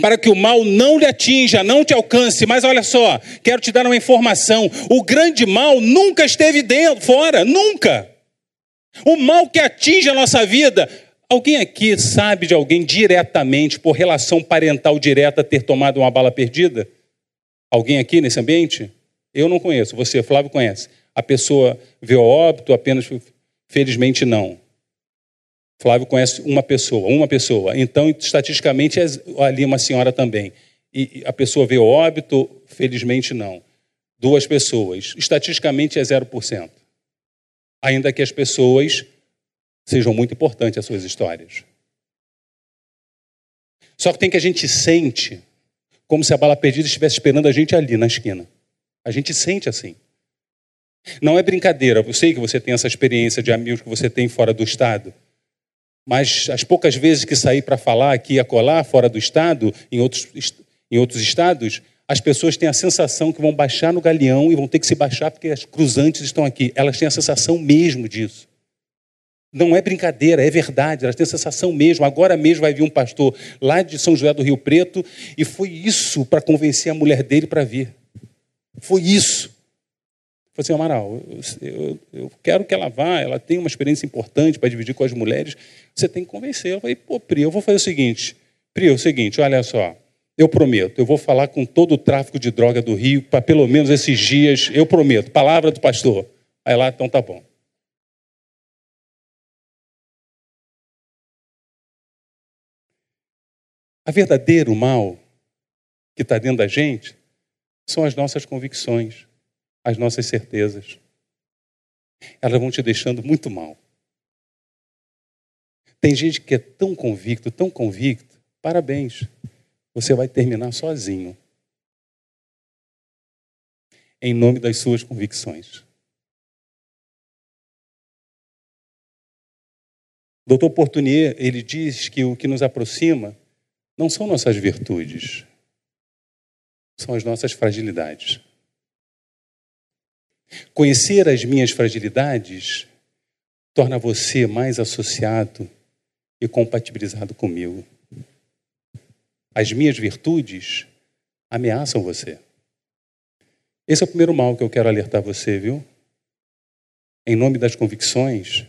para que o mal não lhe atinja, não te alcance. Mas olha só, quero te dar uma informação: o grande mal nunca esteve dentro, fora, nunca. O mal que atinge a nossa vida. Alguém aqui sabe de alguém diretamente, por relação parental direta, ter tomado uma bala perdida? Alguém aqui nesse ambiente? Eu não conheço. Você, Flávio, conhece. A pessoa veio óbito apenas, felizmente não. Flávio conhece uma pessoa, uma pessoa. Então, estatisticamente, é ali uma senhora também. E a pessoa veio óbito, felizmente não. Duas pessoas. Estatisticamente é 0% ainda que as pessoas sejam muito importantes as suas histórias. Só que tem que a gente sente como se a bala perdida estivesse esperando a gente ali na esquina. A gente sente assim. Não é brincadeira, eu sei que você tem essa experiência de amigos que você tem fora do estado, mas as poucas vezes que saí para falar aqui e acolá, fora do estado, em outros, em outros estados, as pessoas têm a sensação que vão baixar no galeão e vão ter que se baixar porque as cruzantes estão aqui. Elas têm a sensação mesmo disso. Não é brincadeira, é verdade, elas têm a sensação mesmo. Agora mesmo vai vir um pastor lá de São José do Rio Preto e foi isso para convencer a mulher dele para vir. Foi isso. Falei assim, Amaral, eu, eu, eu, quero que ela vá, ela tem uma experiência importante para dividir com as mulheres, você tem que convencer. Eu falei, pô, Pri, eu vou fazer o seguinte. Pri, é o seguinte, olha só, eu prometo, eu vou falar com todo o tráfico de droga do Rio para pelo menos esses dias, eu prometo, palavra do pastor. Aí lá, então tá bom. A verdadeiro mal que está dentro da gente são as nossas convicções, as nossas certezas. Elas vão te deixando muito mal. Tem gente que é tão convicto, tão convicto, parabéns, você vai terminar sozinho. Em nome das suas convicções. Doutor Portunier, ele diz que o que nos aproxima não são nossas virtudes, são as nossas fragilidades. Conhecer as minhas fragilidades torna você mais associado e compatibilizado comigo. As minhas virtudes ameaçam você. Esse é o primeiro mal que eu quero alertar você, viu? Em nome das convicções,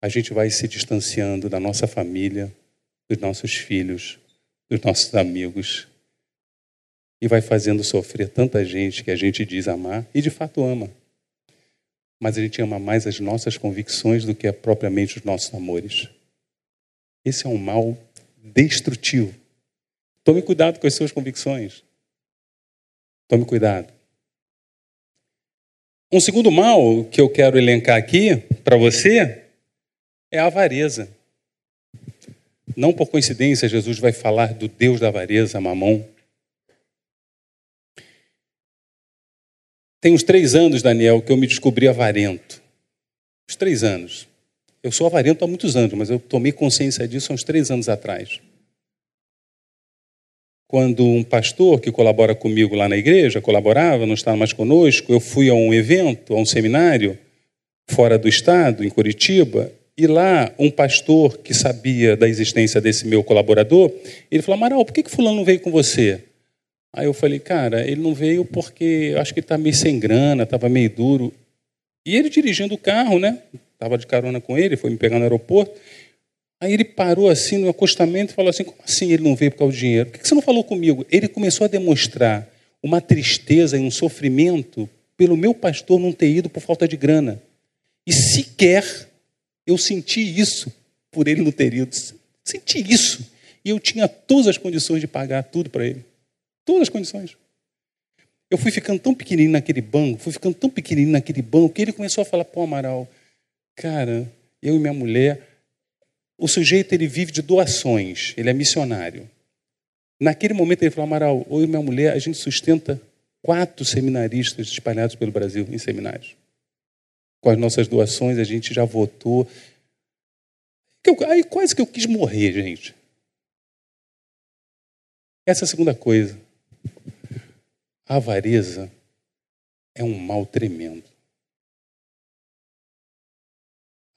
a gente vai se distanciando da nossa família, dos nossos filhos, dos nossos amigos, e vai fazendo sofrer tanta gente que a gente diz amar e de fato ama. Mas a gente ama mais as nossas convicções do que propriamente os nossos amores. Esse é um mal destrutivo. Tome cuidado com as suas convicções. Tome cuidado. Um segundo mal que eu quero elencar aqui para você é a avareza. Não por coincidência, Jesus vai falar do Deus da avareza, Mamon. Tem uns três anos, Daniel, que eu me descobri avarento. Uns três anos. Eu sou avarento há muitos anos, mas eu tomei consciência disso há uns três anos atrás. Quando um pastor que colabora comigo lá na igreja, colaborava, não estava mais conosco, eu fui a um evento, a um seminário, fora do estado, em Curitiba, e lá, um pastor que sabia da existência desse meu colaborador, ele falou: Amaral, por que, que Fulano não veio com você? Aí eu falei: Cara, ele não veio porque acho que ele está meio sem grana, estava meio duro. E ele dirigindo o carro, né? Estava de carona com ele, foi me pegar no aeroporto. Aí ele parou assim no acostamento e falou assim: Como assim ele não veio por causa do dinheiro? Por que você não falou comigo? Ele começou a demonstrar uma tristeza e um sofrimento pelo meu pastor não ter ido por falta de grana. E sequer eu senti isso por ele não ter ido. Senti isso. E eu tinha todas as condições de pagar tudo para ele. Todas as condições. Eu fui ficando tão pequenininho naquele banco, fui ficando tão pequenininho naquele banco, que ele começou a falar: pô, Amaral, cara, eu e minha mulher. O sujeito ele vive de doações, ele é missionário. Naquele momento ele falou: Amaral, eu e minha mulher, a gente sustenta quatro seminaristas espalhados pelo Brasil em seminários com as nossas doações, a gente já votou. Aí quase que eu quis morrer, gente. Essa é a segunda coisa. A avareza é um mal tremendo.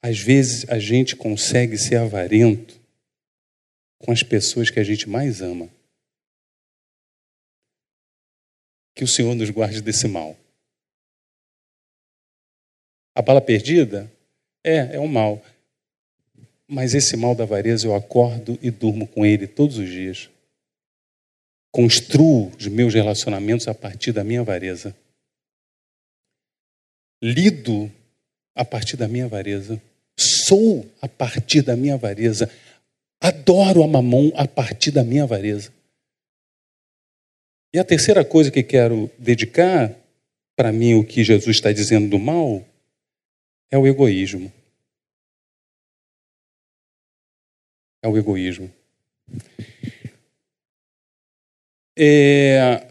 Às vezes a gente consegue ser avarento com as pessoas que a gente mais ama. Que o Senhor nos guarde desse mal. A bala perdida? É, é um mal. Mas esse mal da avareza eu acordo e durmo com ele todos os dias. Construo os meus relacionamentos a partir da minha avareza. Lido a partir da minha avareza. Sou a partir da minha avareza. Adoro a mamão a partir da minha avareza. E a terceira coisa que quero dedicar para mim o que Jesus está dizendo do mal é o egoísmo. É o egoísmo. É...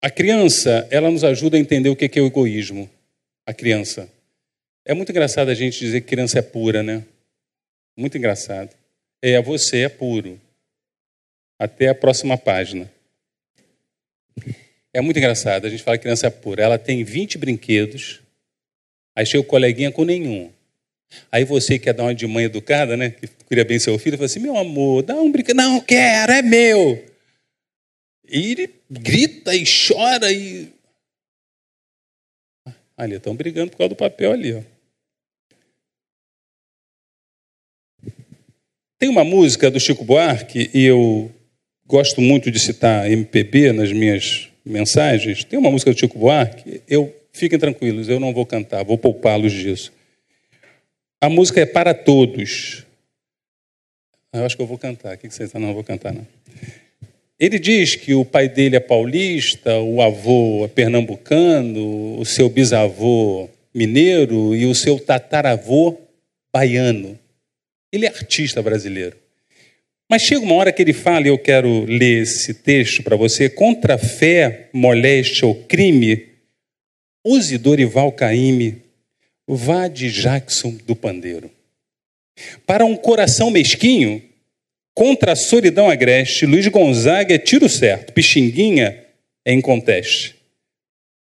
A criança, ela nos ajuda a entender o que é o egoísmo. A criança. É muito engraçado a gente dizer que criança é pura, né? Muito engraçado. É, você é puro. Até a próxima página. É muito engraçado. A gente fala que criança é pura. Ela tem 20 brinquedos Aí chega o coleguinha com nenhum. Aí você quer dar uma de mãe educada, né? Que queria bem seu filho, fala assim: meu amor, dá um brinquedo. Não quero, é meu. E ele grita e chora e. Ali, estão brigando por causa do papel ali, ó. Tem uma música do Chico Buarque, e eu gosto muito de citar MPB nas minhas mensagens. Tem uma música do Chico Buarque, eu Fiquem tranquilos, eu não vou cantar, vou poupá-los disso. A música é para todos. Eu acho que eu vou cantar. O que vocês estão? Não, vou cantar, não. ele diz que o pai dele é paulista, o avô é pernambucano, o seu bisavô mineiro e o seu tataravô baiano. Ele é artista brasileiro. Mas chega uma hora que ele fala, e eu quero ler esse texto para você: contra a fé, moléstia ou crime, use Dorival Caymmi, vá de Jackson do Pandeiro. Para um coração mesquinho, contra a solidão agreste, Luiz Gonzaga é tiro certo, Pixinguinha é inconteste.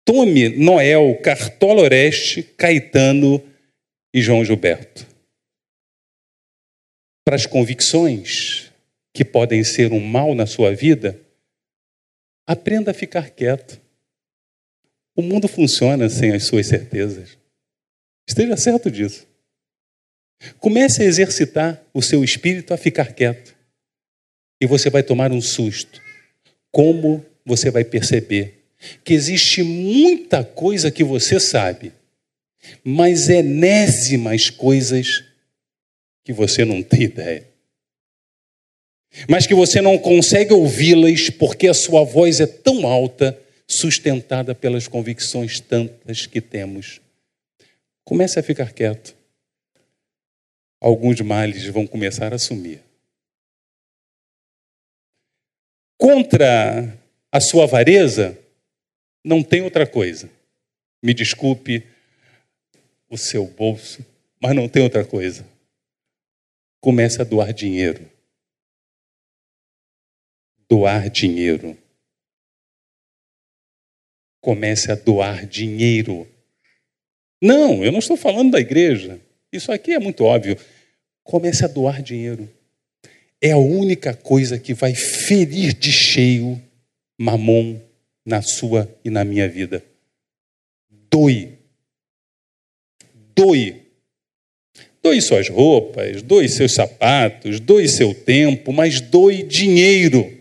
Tome Noel, Cartola Oreste, Caetano e João Gilberto. Para as convicções que podem ser um mal na sua vida, aprenda a ficar quieto. O mundo funciona sem as suas certezas. Esteja certo disso. Comece a exercitar o seu espírito a ficar quieto. E você vai tomar um susto. Como você vai perceber que existe muita coisa que você sabe, mas enésimas coisas que você não tem ideia. Mas que você não consegue ouvi-las porque a sua voz é tão alta, sustentada pelas convicções tantas que temos. Comece a ficar quieto. Alguns males vão começar a sumir. Contra a sua avareza, não tem outra coisa. Me desculpe o seu bolso, mas não tem outra coisa. Comece a doar dinheiro. Doar dinheiro. Comece a doar dinheiro. Não, eu não estou falando da igreja. Isso aqui é muito óbvio. Comece a doar dinheiro. É a única coisa que vai ferir de cheio mamon na sua e na minha vida. Doe. Doe. Doe suas roupas, doe seus sapatos, doe seu tempo, mas doe dinheiro.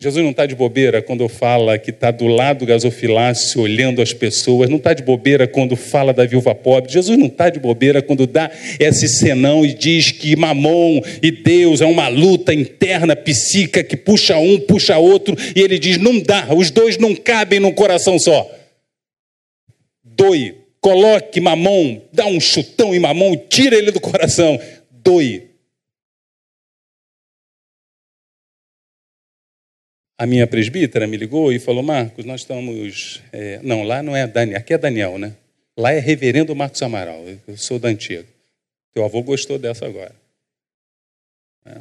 Jesus não está de bobeira quando fala que está do lado do gasofilácio olhando as pessoas, não está de bobeira quando fala da viúva pobre. Jesus não está de bobeira quando dá esse senão e diz que mamon e Deus é uma luta interna psíquica que puxa um, puxa outro, e ele diz: não dá, os dois não cabem num coração só. Doe, coloque mamon, dá um chutão em mamon, tira ele do coração. Doe, a minha presbítera me ligou e falou: Marcos, nós estamos. É, não, lá não é Daniel, aqui é Daniel, né? Lá é Reverendo Marcos Amaral, eu sou da antiga. Teu avô gostou dessa agora. É.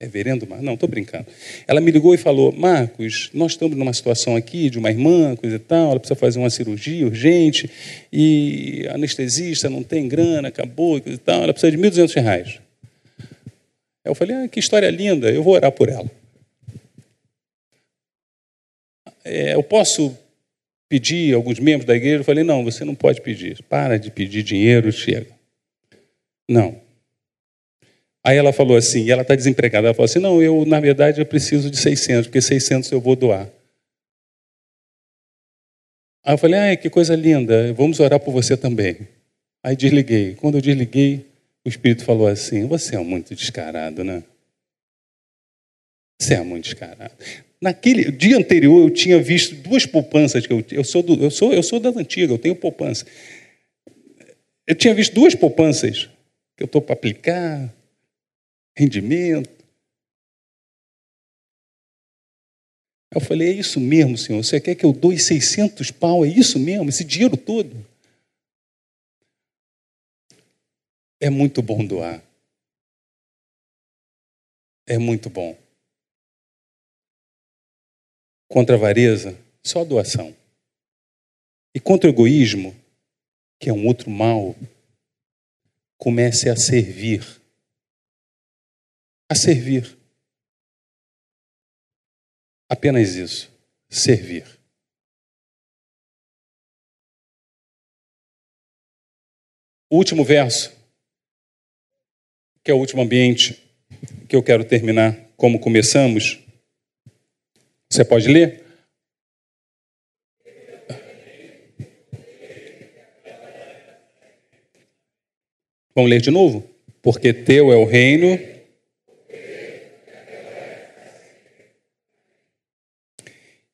Reverendo Marcos? Não, estou brincando. Ela me ligou e falou: Marcos, nós estamos numa situação aqui de uma irmã, coisa e tal, ela precisa fazer uma cirurgia urgente e anestesista não tem grana, acabou, coisa e tal, ela precisa de 1.200 reais. Eu falei: ah, que história linda, eu vou orar por ela é, eu posso pedir alguns membros da igreja? Eu falei, não, você não pode pedir. Para de pedir dinheiro, chega. Não. Aí ela falou assim, ela está desempregada. Ela falou assim, não, eu, na verdade, eu preciso de 600, porque 600 eu vou doar. Aí eu falei, ah, que coisa linda, vamos orar por você também. Aí desliguei. Quando eu desliguei, o Espírito falou assim, você é muito descarado, né? Você é muito descarado. Naquele dia anterior eu tinha visto duas poupanças que eu, eu sou do, eu sou eu sou das antigas, eu tenho poupança. Eu tinha visto duas poupanças que eu estou para aplicar, rendimento. Eu falei, é isso mesmo, senhor. Você quer que eu doe 600 pau? É isso mesmo? Esse dinheiro todo? É muito bom doar. É muito bom. Contra a avareza, só doação. E contra o egoísmo, que é um outro mal, comece a servir. A servir. Apenas isso. Servir. O último verso, que é o último ambiente que eu quero terminar como começamos, você pode ler? Vamos ler de novo? Porque teu é o reino.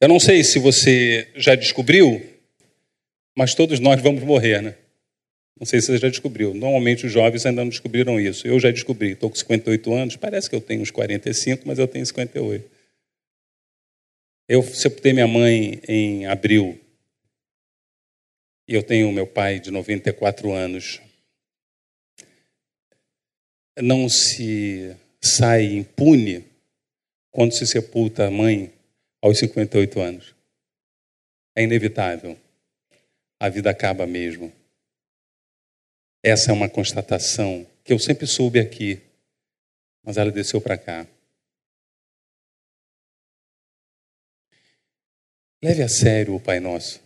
Eu não sei se você já descobriu, mas todos nós vamos morrer, né? Não sei se você já descobriu. Normalmente os jovens ainda não descobriram isso. Eu já descobri. Estou com 58 anos. Parece que eu tenho uns 45, mas eu tenho 58. Eu sepultei minha mãe em abril. E eu tenho meu pai de 94 anos. Não se sai impune quando se sepulta a mãe aos 58 anos. É inevitável. A vida acaba mesmo. Essa é uma constatação que eu sempre soube aqui, mas ela desceu para cá. Leve a sério o Pai Nosso,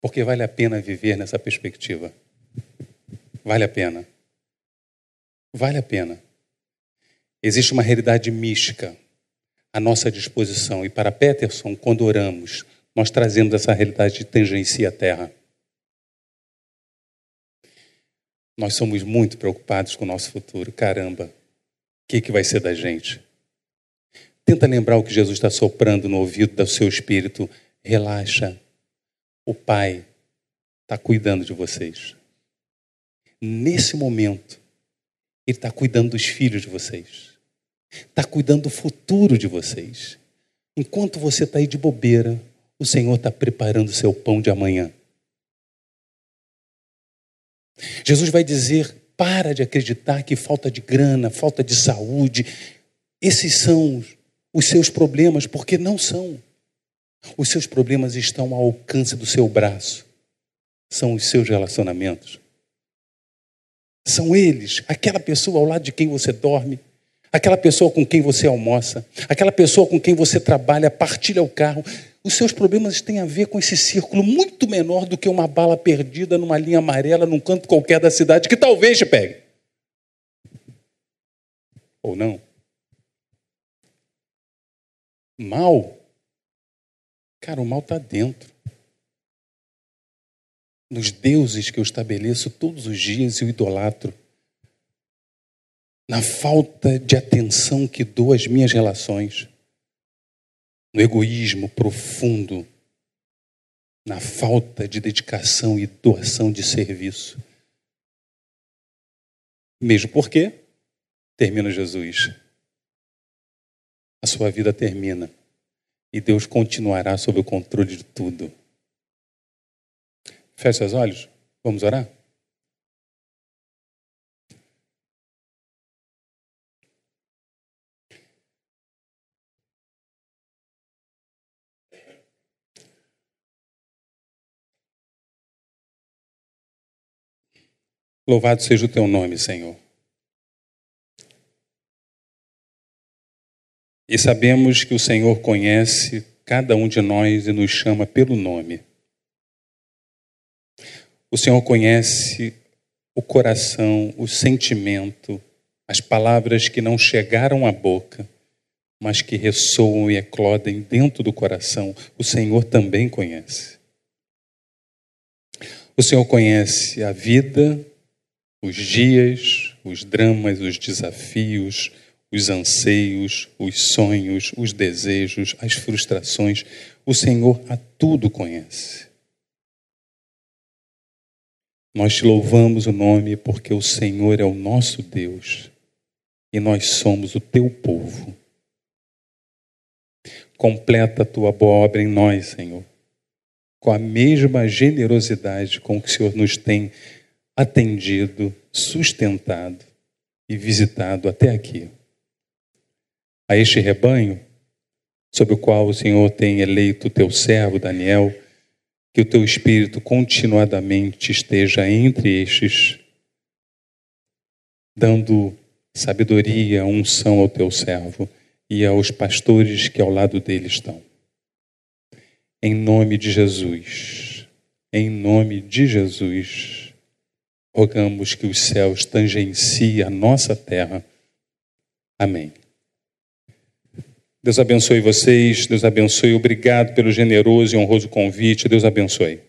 porque vale a pena viver nessa perspectiva. Vale a pena. Vale a pena. Existe uma realidade mística à nossa disposição, e para Peterson, quando oramos, nós trazemos essa realidade de tangencia à terra. Nós somos muito preocupados com o nosso futuro. Caramba, o que, que vai ser da gente? Tenta lembrar o que Jesus está soprando no ouvido do seu espírito. Relaxa. O Pai está cuidando de vocês. Nesse momento, Ele está cuidando dos filhos de vocês. Está cuidando do futuro de vocês. Enquanto você está aí de bobeira, o Senhor está preparando o seu pão de amanhã. Jesus vai dizer: para de acreditar que falta de grana, falta de saúde, esses são os seus problemas, porque não são. Os seus problemas estão ao alcance do seu braço. São os seus relacionamentos. São eles, aquela pessoa ao lado de quem você dorme, aquela pessoa com quem você almoça, aquela pessoa com quem você trabalha, partilha o carro. Os seus problemas têm a ver com esse círculo muito menor do que uma bala perdida numa linha amarela num canto qualquer da cidade que talvez te pegue. Ou não? Mal. Cara, o mal está dentro. Nos deuses que eu estabeleço todos os dias e o idolatro. Na falta de atenção que dou às minhas relações no egoísmo profundo, na falta de dedicação e doação de serviço. Mesmo porque, termina Jesus, a sua vida termina e Deus continuará sob o controle de tudo. Feche seus olhos, vamos orar? Louvado seja o teu nome, Senhor. E sabemos que o Senhor conhece cada um de nós e nos chama pelo nome. O Senhor conhece o coração, o sentimento, as palavras que não chegaram à boca, mas que ressoam e eclodem dentro do coração. O Senhor também conhece. O Senhor conhece a vida, os dias, os dramas, os desafios, os anseios, os sonhos, os desejos, as frustrações. O Senhor a tudo conhece. Nós te louvamos o nome porque o Senhor é o nosso Deus e nós somos o teu povo. Completa a tua boa obra em nós, Senhor, com a mesma generosidade com que o Senhor nos tem atendido, sustentado e visitado até aqui. A este rebanho, sobre o qual o Senhor tem eleito o teu servo Daniel, que o teu espírito continuadamente esteja entre estes, dando sabedoria, unção ao teu servo e aos pastores que ao lado dele estão. Em nome de Jesus, em nome de Jesus rogamos que os céus tangenciem a nossa terra. Amém. Deus abençoe vocês, Deus abençoe. Obrigado pelo generoso e honroso convite. Deus abençoe.